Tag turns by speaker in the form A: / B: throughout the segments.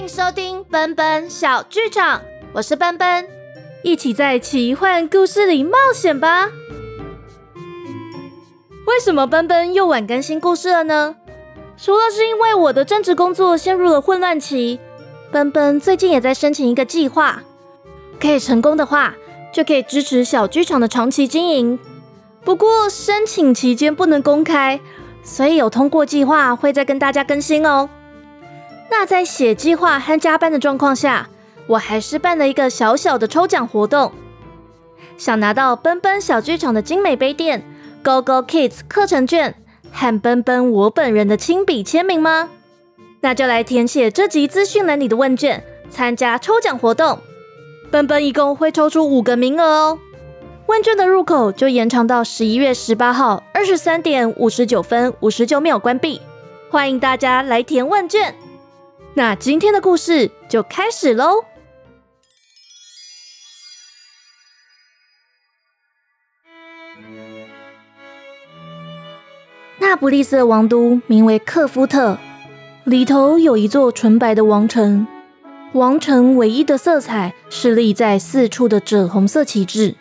A: 迎收听奔奔小剧场，我是奔奔，
B: 一起在奇幻故事里冒险吧。为什么奔奔又晚更新故事了呢？除了是因为我的正职工作陷入了混乱期，奔奔最近也在申请一个计划，可以成功的话，就可以支持小剧场的长期经营。不过申请期间不能公开，所以有通过计划会再跟大家更新哦。那在写计划和加班的状况下，我还是办了一个小小的抽奖活动。想拿到奔奔小剧场的精美杯垫、Go Go Kids 课程卷和奔奔我本人的亲笔签名吗？那就来填写这集资讯栏里的问卷，参加抽奖活动。奔奔一共会抽出五个名额哦。问卷的入口就延长到十一月十八号二十三点五十九分五十九秒关闭，欢迎大家来填问卷。那今天的故事就开始喽。那不勒斯的王都名为克夫特，里头有一座纯白的王城，王城唯一的色彩是立在四处的赭红色旗帜。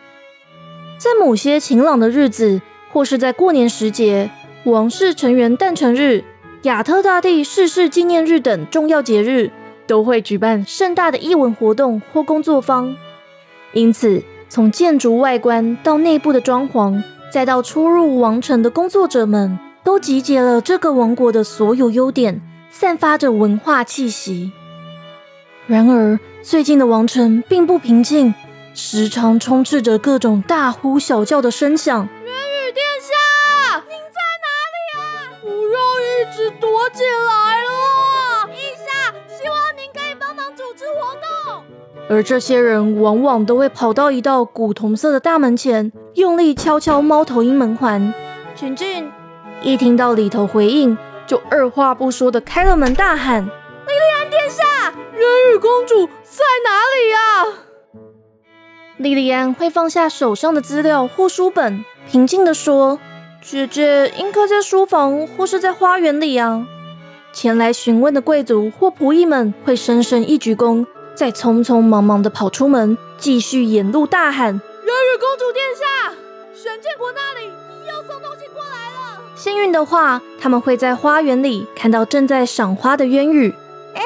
B: 在某些晴朗的日子，或是在过年时节、王室成员诞辰日、亚特大帝逝世纪念日等重要节日，都会举办盛大的艺文活动或工作坊。因此，从建筑外观到内部的装潢，再到出入王城的工作者们，都集结了这个王国的所有优点，散发着文化气息。然而，最近的王城并不平静。时常充斥着各种大呼小叫的声响。直躲起来了。
A: 陛下，希望您可以帮忙组织活动。
B: 而这些人往往都会跑到一道古铜色的大门前，用力敲敲猫头鹰门环。
A: 请进。
B: 一听到里头回应，就二话不说的开了门，大喊：“莉
A: 莉安殿下，
B: 人鱼公主在哪里呀？”莉莉安会放下手上的资料或书本，平静地说：“姐姐应该在书房或是在花园里啊。”前来询问的贵族或仆役们会深深一鞠躬，再匆匆忙忙地跑出门，继续沿路大喊：“元
A: 宇公主殿下，玄剑国那里又送东西过来了。”
B: 幸运的话，他们会在花园里看到正在赏花的渊羽。
A: 哎，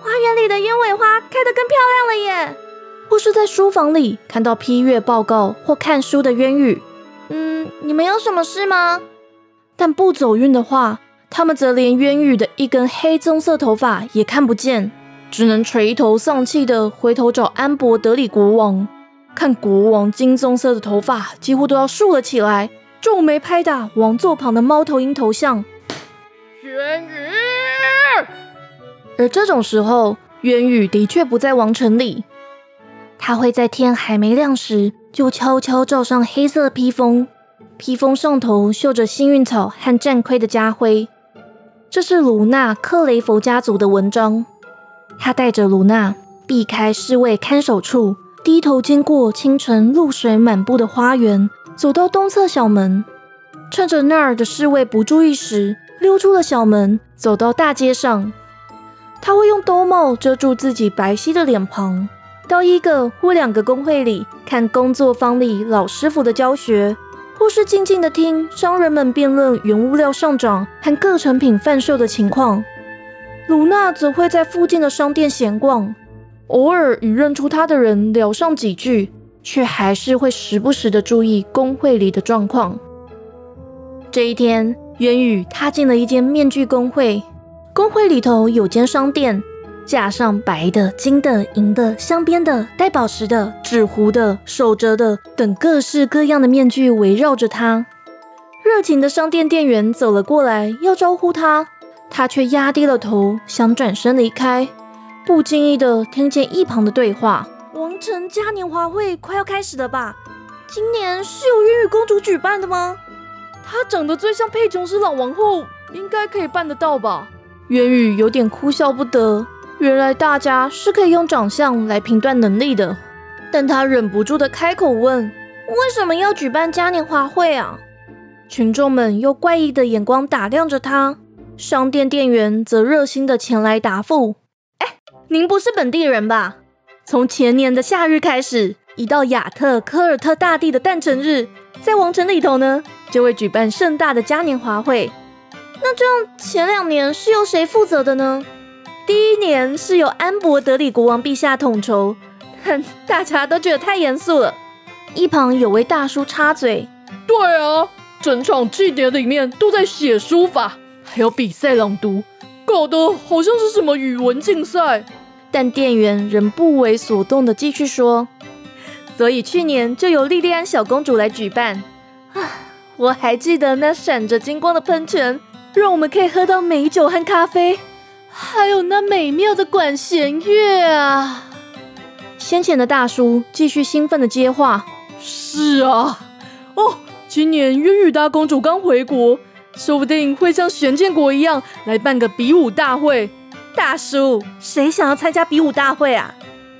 A: 花园里的鸢尾花开得更漂亮了耶！
B: 或是在书房里看到批阅报告或看书的渊羽。
A: 嗯，你们有什么事吗？
B: 但不走运的话，他们则连渊羽的一根黑棕色头发也看不见，只能垂头丧气的回头找安博德里国王。看国王金棕色的头发几乎都要竖了起来，皱眉拍打王座旁的猫头鹰头像。
A: 渊羽。
B: 而这种时候，渊羽的确不在王城里。他会在天还没亮时，就悄悄罩上黑色披风，披风上头绣着幸运草和战盔的家徽。这是卢娜克雷佛家族的纹章。他带着卢娜避开侍卫看守处，低头经过清晨露水满布的花园，走到东侧小门，趁着那儿的侍卫不注意时，溜出了小门，走到大街上。他会用兜帽遮住自己白皙的脸庞。到一个或两个工会里看工作坊里老师傅的教学，或是静静的听商人们辩论原物料上涨和各成品贩售的情况。卢娜则会在附近的商店闲逛，偶尔与认出她的人聊上几句，却还是会时不时的注意工会里的状况。这一天，元宇踏进了一间面具工会，工会里头有间商店。架上白的、金的、银的、镶边的、带宝石的、纸糊的、手折的等各式各样的面具围绕着他。热情的商店店员走了过来，要招呼他，他却压低了头，想转身离开。不经意的听见一旁的对话：“王城嘉年华会快要开始了吧？今年是由渊羽公主举办的吗？她长得最像佩琼斯老王后，应该可以办得到吧？”渊羽有点哭笑不得。原来大家是可以用长相来评断能力的，但他忍不住的开口问：“为什么要举办嘉年华会啊？”群众们用怪异的眼光打量着他，商店店员则热心的前来答复：“
A: 哎，
B: 您不是本地人吧？从前年的夏日开始，一到亚特科尔特大帝的诞辰日，在王城里头呢，就会举办盛大的嘉年华会。那这样前两年是由谁负责的呢？第一年是由安博德里国王陛下统筹，哼 大家都觉得太严肃了。一旁有位大叔插嘴：“
C: 对啊，整场祭典里面都在写书法，还有比赛朗读，搞得好像是什么语文竞赛。”
B: 但店员仍不为所动的继续说：“所以去年就由莉莉安小公主来举办。啊，我还记得那闪着金光的喷泉，让我们可以喝到美酒和咖啡，还有那美妙的管弦乐啊！”先前的大叔继续兴奋的接话：“
C: 是啊，哦，今年渊羽大公主刚回国，说不定会像玄剑国一样来办个比武大会。”
B: 大叔，谁想要参加比武大会啊？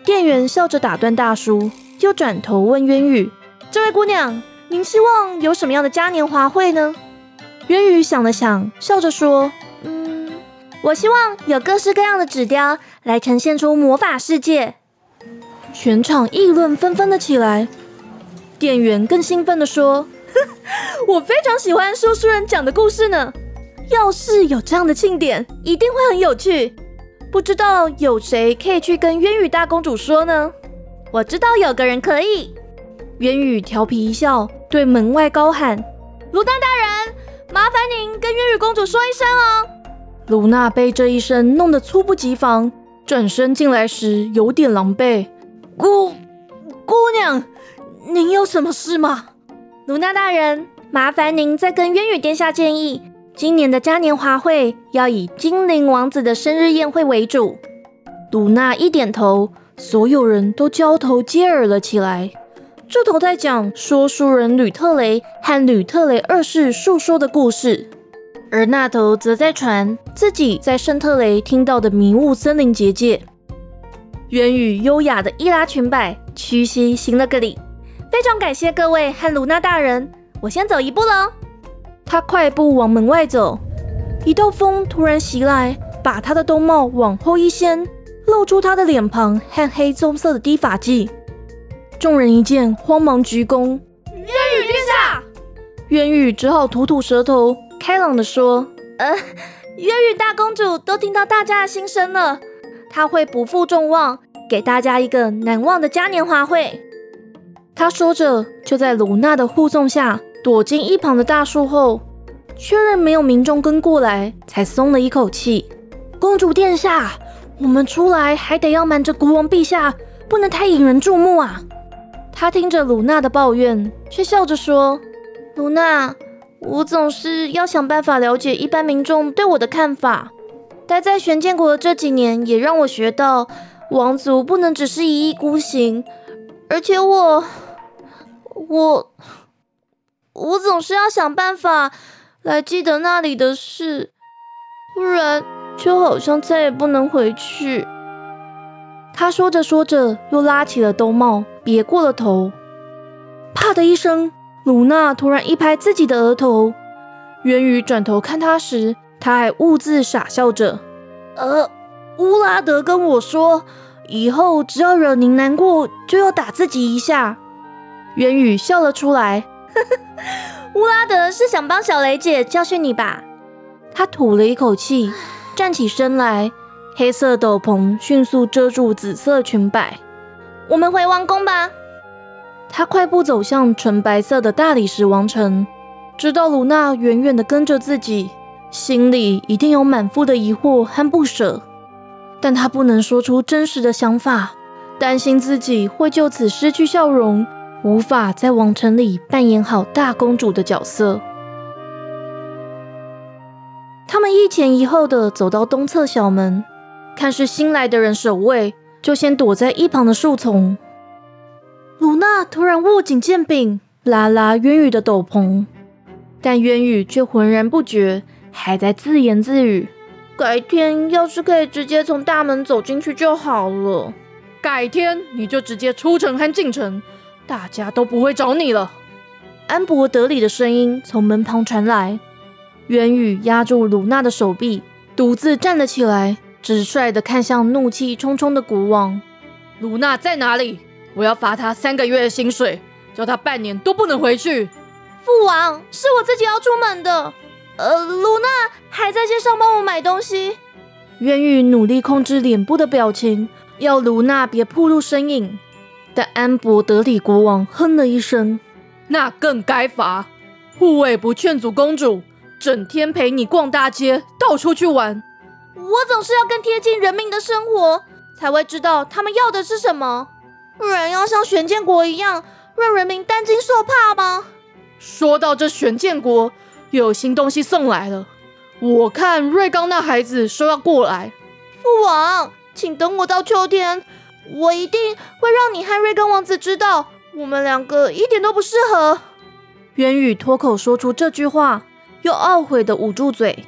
B: 店员笑着打断大叔，又转头问渊羽：“这位姑娘，您希望有什么样的嘉年华会呢？”渊羽想了想，笑着说：“嗯，我希望有各式各样的纸雕来呈现出魔法世界。”全场议论纷纷的起来。店员更兴奋的说：“ 我非常喜欢说书人讲的故事呢。要是有这样的庆典，一定会很有趣。”不知道有谁可以去跟渊羽大公主说呢？我知道有个人可以。渊羽调皮一笑，对门外高喊：“
A: 卢丹大人，麻烦您跟渊羽公主说一声哦。”
B: 卢娜被这一声弄得猝不及防，转身进来时有点狼狈。
C: 姑姑娘，您有什么事吗？
B: 卢娜大人，麻烦您再跟渊羽殿下建议。今年的嘉年华会要以精灵王子的生日宴会为主。卢娜一点头，所有人都交头接耳了起来。这头在讲说书人吕特雷和吕特雷二世述说的故事，而那头则在传自己在圣特雷听到的迷雾森林结界。渊羽优雅的伊拉裙摆，屈膝行了个礼，非常感谢各位和卢娜大人，我先走一步喽。他快步往门外走，一道风突然袭来，把他的兜帽往后一掀，露出他的脸庞和黑棕色的低发髻。众人一见，慌忙鞠躬：“
A: 渊宇殿下！”
B: 渊宇只好吐吐舌头，开朗的说：“
A: 呃，渊羽大公主都听到大家的心声了，她会不负众望，给大家一个难忘的嘉年华会。”
B: 他说着，就在卢娜的护送下。躲进一旁的大树后，确认没有民众跟过来，才松了一口气。公主殿下，我们出来还得要瞒着国王陛下，不能太引人注目啊！他听着鲁娜的抱怨，却笑着说：“鲁娜，我总是要想办法了解一般民众对我的看法。待在玄剑国的这几年，也让我学到王族不能只是一意孤行，而且我，我。”我总是要想办法来记得那里的事，不然就好像再也不能回去。他说着说着，又拉起了兜帽，别过了头。啪的一声，鲁娜突然一拍自己的额头。渊宇转头看他时，他还兀自傻笑着。呃，乌拉德跟我说，以后只要惹您难过，就要打自己一下。渊宇笑了出来。
A: 乌拉德是想帮小雷姐教训你吧？
B: 他吐了一口气，站起身来，黑色斗篷迅速遮住紫色裙摆。
A: 我们回王宫吧。
B: 他快步走向纯白色的大理石王城，知道卢娜远远的跟着自己，心里一定有满腹的疑惑和不舍，但他不能说出真实的想法，担心自己会就此失去笑容。无法在王城里扮演好大公主的角色。他们一前一后的走到东侧小门，看是新来的人守卫，就先躲在一旁的树丛。鲁娜突然握紧剑柄，拉拉渊羽的斗篷，但渊羽却浑然不觉，还在自言自语：“改天要是可以直接从大门走进去就好了。
C: 改天你就直接出城和进城。”大家都不会找你了。
B: 安博德里的声音从门旁传来。渊羽压住鲁娜的手臂，独自站了起来，直率的看向怒气冲冲的国王。
C: 卢娜在哪里？我要罚他三个月的薪水，叫他半年都不能回去。
A: 父王，是我自己要出门的。呃，卢娜还在街上帮我买东西。
B: 渊宇努力控制脸部的表情，要卢娜别暴露身影。但安博德里国王哼了一声：“
C: 那更该罚。护卫不劝阻公主，整天陪你逛大街，到处去玩。
A: 我总是要更贴近人民的生活，才会知道他们要的是什么。不然要像玄剑国一样，让人民担惊受怕吗？”
C: 说到这玄剑国，又有新东西送来了。我看瑞刚那孩子说要过来。
A: 父王，请等我到秋天。我一定会让你和瑞刚王子知道，我们两个一点都不适合。
B: 元宇脱口说出这句话，又懊悔的捂住嘴。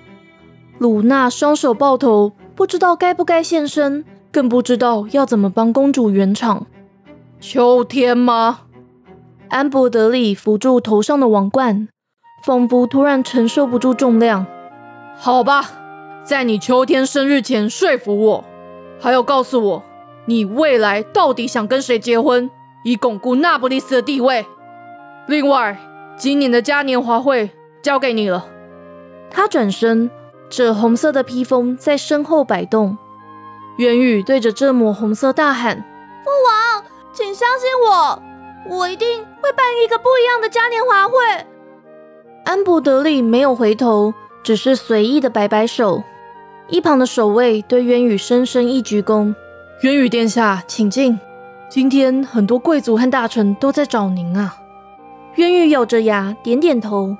B: 鲁娜双手抱头，不知道该不该现身，更不知道要怎么帮公主圆场。
C: 秋天吗？
B: 安博德里扶住头上的王冠，仿佛突然承受不住重量。
C: 好吧，在你秋天生日前说服我，还有告诉我。你未来到底想跟谁结婚，以巩固那不勒斯的地位？另外，今年的嘉年华会交给你了。
B: 他转身，这红色的披风在身后摆动。元宇对着这抹红色大喊：“
A: 父王，请相信我，我一定会办一个不一样的嘉年华会。”
B: 安布德利没有回头，只是随意的摆摆手。一旁的守卫对渊宇深深一鞠躬。
C: 渊宇殿下，请进。今天很多贵族和大臣都在找您啊。
B: 渊宇咬着牙点点头。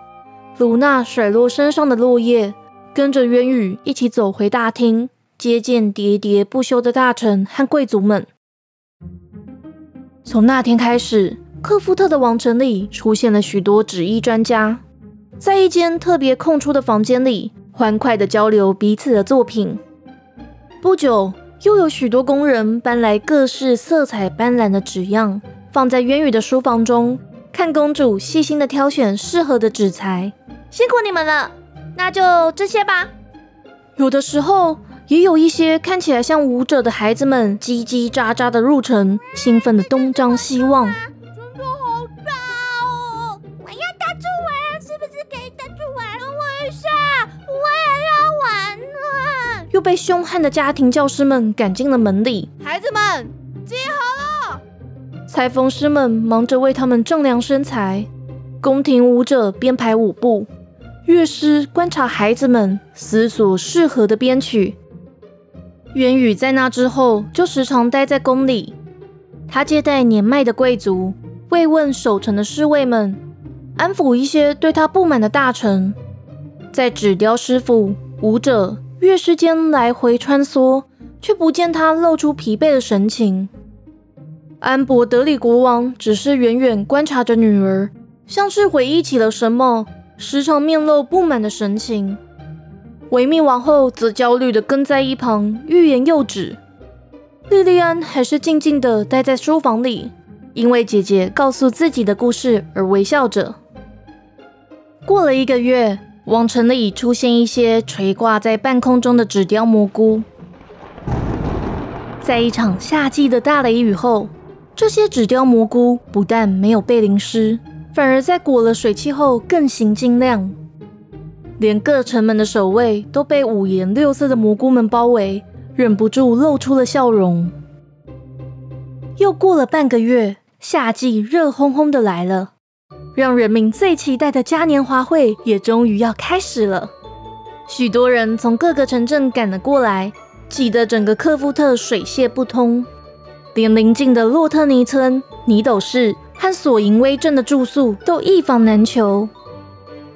B: 卢娜甩落身上的落叶，跟着渊宇一起走回大厅，接见喋喋不休的大臣和贵族们。从那天开始，克夫特的王城里出现了许多纸艺专家，在一间特别空出的房间里，欢快地交流彼此的作品。不久。又有许多工人搬来各式色彩斑斓的纸样，放在渊羽的书房中，看公主细心的挑选适合的纸材。
A: 辛苦你们了，那就这些吧。
B: 有的时候，也有一些看起来像舞者的孩子们叽叽喳喳的入城，兴奋的东张西望。又被凶悍的家庭教师们赶进了门里。
A: 孩子们，集合了！
B: 裁缝师们忙着为他们丈量身材，宫廷舞者编排舞步，乐师观察孩子们，思索适合的编曲。元宇在那之后就时常待在宫里，他接待年迈的贵族，慰问守城的侍卫们，安抚一些对他不满的大臣。在纸雕师傅、舞者。乐师间来回穿梭，却不见他露出疲惫的神情。安博德里国王只是远远观察着女儿，像是回忆起了什么，时常面露不满的神情。维密王后则焦虑地跟在一旁，欲言又止。莉莉安还是静静地待在书房里，因为姐姐告诉自己的故事而微笑着。过了一个月。王城里出现一些垂挂在半空中的纸雕蘑菇，在一场夏季的大雷雨后，这些纸雕蘑菇不但没有被淋湿，反而在裹了水汽后更形晶亮。连各城门的守卫都被五颜六色的蘑菇们包围，忍不住露出了笑容。又过了半个月，夏季热烘烘的来了。让人民最期待的嘉年华会也终于要开始了，许多人从各个城镇赶了过来，挤得整个克夫特水泄不通，连邻近的洛特尼村、尼斗市和索银威镇的住宿都一房难求。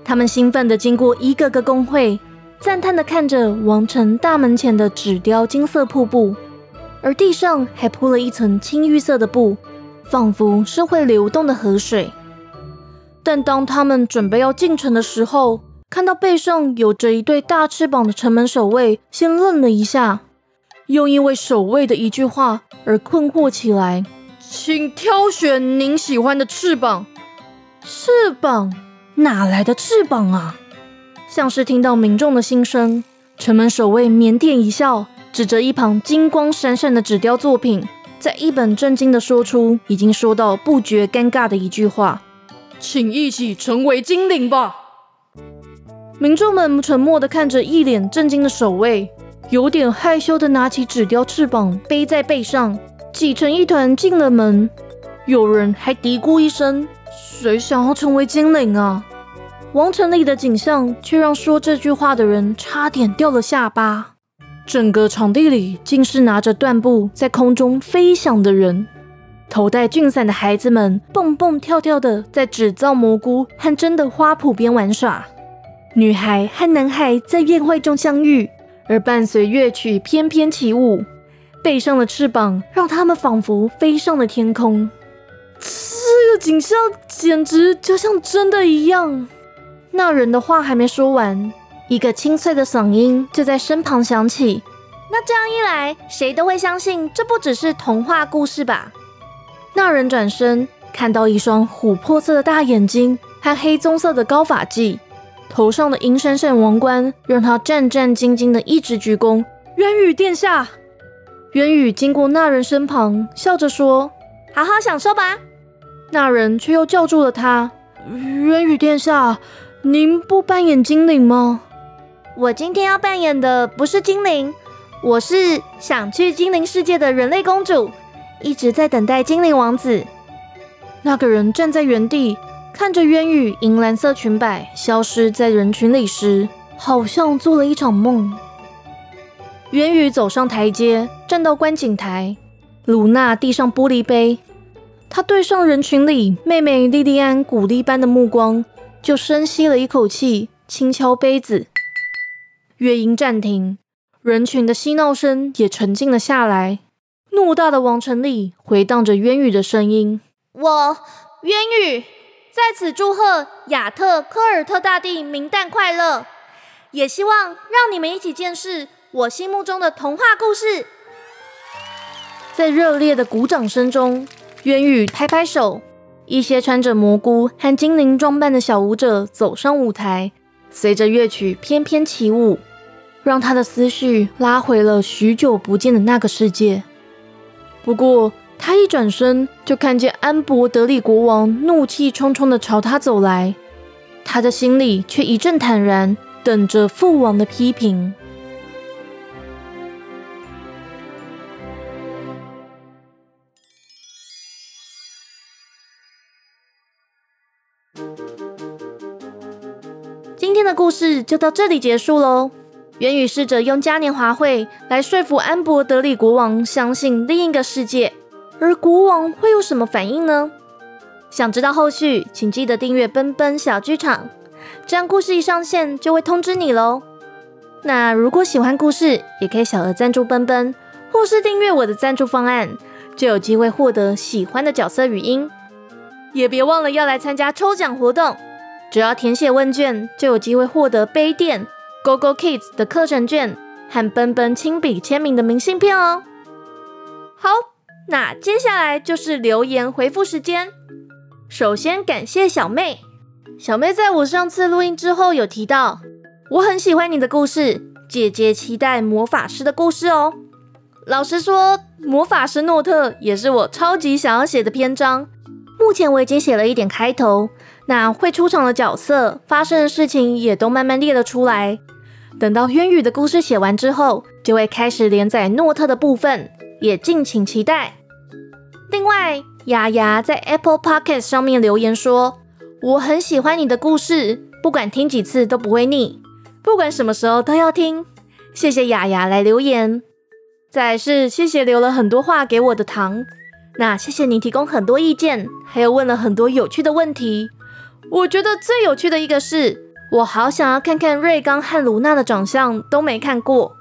B: 他们兴奋地经过一个个工会，赞叹地看着王城大门前的纸雕金色瀑布，而地上还铺了一层青绿色的布，仿佛是会流动的河水。但当他们准备要进城的时候，看到背上有着一对大翅膀的城门守卫，先愣了一下，又因为守卫的一句话而困惑起来。
C: 请挑选您喜欢的翅膀。
B: 翅膀？哪来的翅膀啊？像是听到民众的心声，城门守卫腼腆一笑，指着一旁金光闪闪的纸雕作品，在一本正经的说出已经说到不觉尴尬的一句话：“
C: 请一起成为精灵吧。”
B: 民众们沉默的看着一脸震惊的守卫，有点害羞的拿起纸雕翅膀背在背上，挤成一团进了门。有人还嘀咕一声：“谁想要成为精灵啊？”王城里的景象却让说这句话的人差点掉了下巴。整个场地里尽是拿着缎布在空中飞翔的人，头戴菌伞的孩子们蹦蹦跳跳的在纸造蘑菇和真的花圃边玩耍。女孩和男孩在宴会中相遇，而伴随乐曲翩翩起舞，背上的翅膀让他们仿佛飞上了天空。这个景象简直就像真的一样。那人的话还没说完，一个清脆的嗓音就在身旁响起。
A: 那这样一来，谁都会相信这不只是童话故事吧？
B: 那人转身看到一双琥珀色的大眼睛和黑棕色的高发髻。头上的银闪闪王冠让他战战兢兢的一直鞠躬。渊宇殿下，渊宇经过那人身旁，笑着说：“
A: 好好享受吧。”
B: 那人却又叫住了他：“渊宇殿下，您不扮演精灵吗？”“
A: 我今天要扮演的不是精灵，我是想去精灵世界的人类公主，一直在等待精灵王子。”
B: 那个人站在原地。看着渊羽银蓝色裙摆消失在人群里时，好像做了一场梦。渊羽走上台阶，站到观景台。鲁娜递上玻璃杯，她对上人群里妹妹莉莉安鼓励般的目光，就深吸了一口气，轻敲杯子。乐音暂停，人群的嬉闹声也沉静了下来。怒大的王成立回荡着渊羽的声音：“
A: 我渊羽。”在此祝贺亚特科尔特大帝明旦快乐，也希望让你们一起见识我心目中的童话故事。
B: 在热烈的鼓掌声中，渊羽拍拍手，一些穿着蘑菇和精灵装扮的小舞者走上舞台，随着乐曲翩翩起舞，让他的思绪拉回了许久不见的那个世界。不过，他一转身，就看见安博德里国王怒气冲冲的朝他走来，他的心里却一阵坦然，等着父王的批评。故事就到这里结束喽。元宇试着用嘉年华会来说服安博德里国王相信另一个世界。而国王会有什么反应呢？想知道后续，请记得订阅奔奔小剧场，这样故事一上线就会通知你喽。那如果喜欢故事，也可以小额赞助奔奔，或是订阅我的赞助方案，就有机会获得喜欢的角色语音。也别忘了要来参加抽奖活动，只要填写问卷，就有机会获得杯垫、Go Go Kids 的课程卷和奔奔亲笔签名的明信片哦。好。那接下来就是留言回复时间。首先感谢小妹，小妹在我上次录音之后有提到，我很喜欢你的故事，姐姐期待魔法师的故事哦。老实说，魔法师诺特也是我超级想要写的篇章。目前我已经写了一点开头，那会出场的角色、发生的事情也都慢慢列了出来。等到渊羽的故事写完之后，就会开始连载诺特的部分，也敬请期待。另外，雅雅在 Apple Podcast 上面留言说：“我很喜欢你的故事，不管听几次都不会腻，不管什么时候都要听。”谢谢雅雅来留言。再是谢谢留了很多话给我的糖，那谢谢你提供很多意见，还有问了很多有趣的问题。我觉得最有趣的一个是，我好想要看看瑞刚和卢娜的长相，都没看过。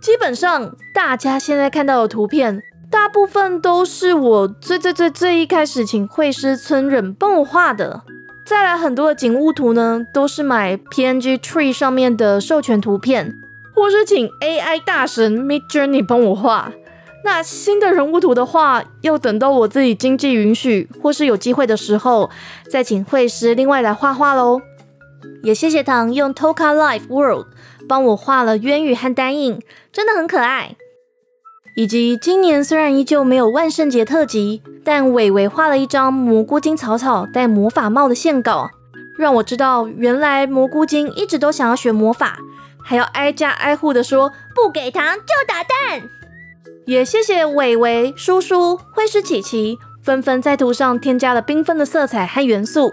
B: 基本上大家现在看到的图片。大部分都是我最最最最一开始请绘师村忍帮我画的，再来很多的景物图呢，都是买 PNG Tree 上面的授权图片，或是请 AI 大神 Mid Journey 帮我画。那新的人物图的话，要等到我自己经济允许或是有机会的时候，再请绘师另外来画画喽。也谢谢唐用 Toka Life World 帮我画了渊羽和丹影，真的很可爱。以及今年虽然依旧没有万圣节特辑，但伟伟画了一张蘑菇精草草戴魔法帽的线稿，让我知道原来蘑菇精一直都想要学魔法，还要挨家挨户的说不给糖就打蛋。也谢谢伟伟叔叔、会师琪琪纷纷在图上添加了缤纷的色彩和元素，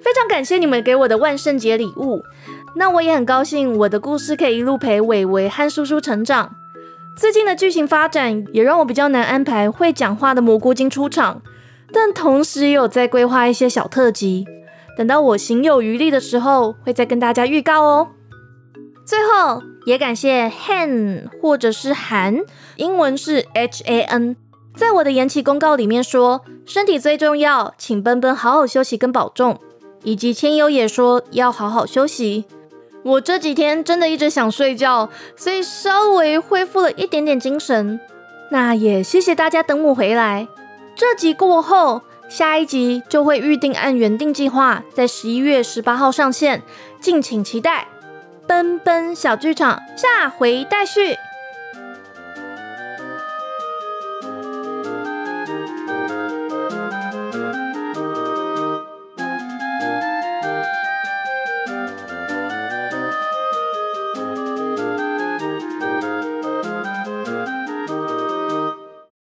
B: 非常感谢你们给我的万圣节礼物。那我也很高兴，我的故事可以一路陪伟伟和叔叔成长。最近的剧情发展也让我比较难安排会讲话的蘑菇精出场，但同时也有在规划一些小特辑，等到我行有余力的时候，会再跟大家预告哦。最后也感谢 Han 或者是韩，英文是 H A N，在我的延期公告里面说身体最重要，请奔奔好好休息跟保重，以及千优也说要好好休息。我这几天真的一直想睡觉，所以稍微恢复了一点点精神。那也谢谢大家等我回来。这集过后，下一集就会预定按原定计划在十一月十八号上线，敬请期待。奔奔小剧场下回待续。